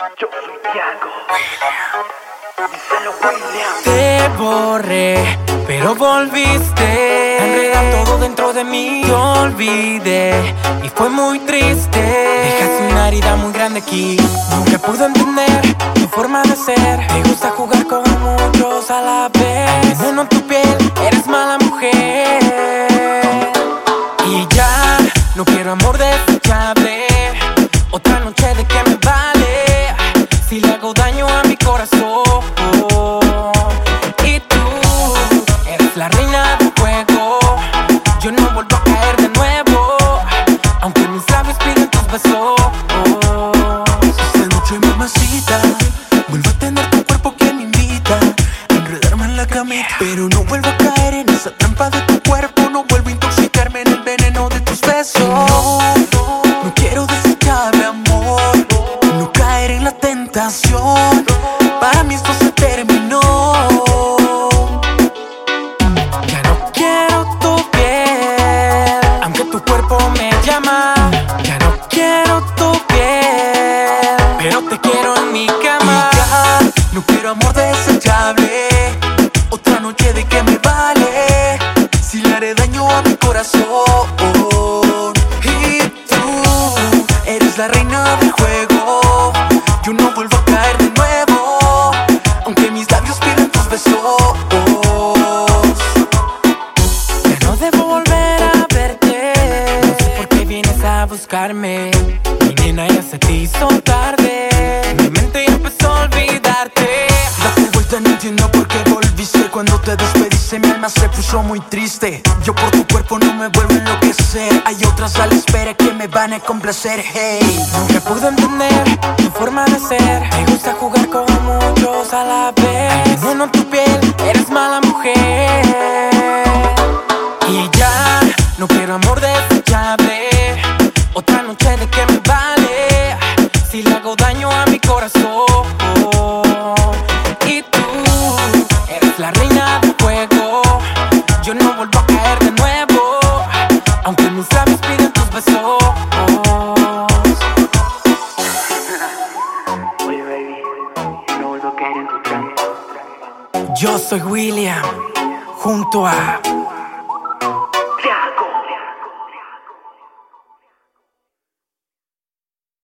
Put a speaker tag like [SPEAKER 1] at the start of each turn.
[SPEAKER 1] Yo soy Tiago. Díselo, William.
[SPEAKER 2] Te borré, pero volviste. a Enredar todo dentro de mí. Te olvidé y fue muy triste. Dejaste una herida muy grande aquí. Nunca pude entender tu forma de ser. Me gusta jugar con muchos a la vez. Veneno en tu piel,
[SPEAKER 3] Pero no vuelvo a caer en esa trampa de tu cuerpo. No vuelvo a intoxicarme en el veneno de tus besos. No, no quiero desecharme, amor. No caer en la tentación. Para mí esto se terminó.
[SPEAKER 2] Ya no quiero tu piel, aunque tu cuerpo me llama. Ya no quiero tu piel, pero te quiero en mi cama.
[SPEAKER 3] No quiero amor desechable. Que me vale. Si le haré daño a mi corazón. Y tú eres la reina del juego. Yo no vuelvo a caer de nuevo. Aunque mis labios piden tus besos.
[SPEAKER 2] Ya no debo volver a verte. No sé por qué vienes a buscarme. Mi nena ya se te hizo tarde. Mi mente ya empezó a olvidarte.
[SPEAKER 3] Date vuelta, no entiendo por qué te despediste mi alma se puso muy triste Yo por tu cuerpo no me vuelvo a enloquecer Hay otras a la espera que me van a complacer Hey,
[SPEAKER 2] Nunca pude entender tu forma de ser. Me gusta jugar con muchos a la vez. En tu piel, eres mala mujer. Y ya, no quiero amor desechable. Otra noche de que me vale. Si le hago daño a mi corazón. Y tú, eres la reina Yo soy William, junto a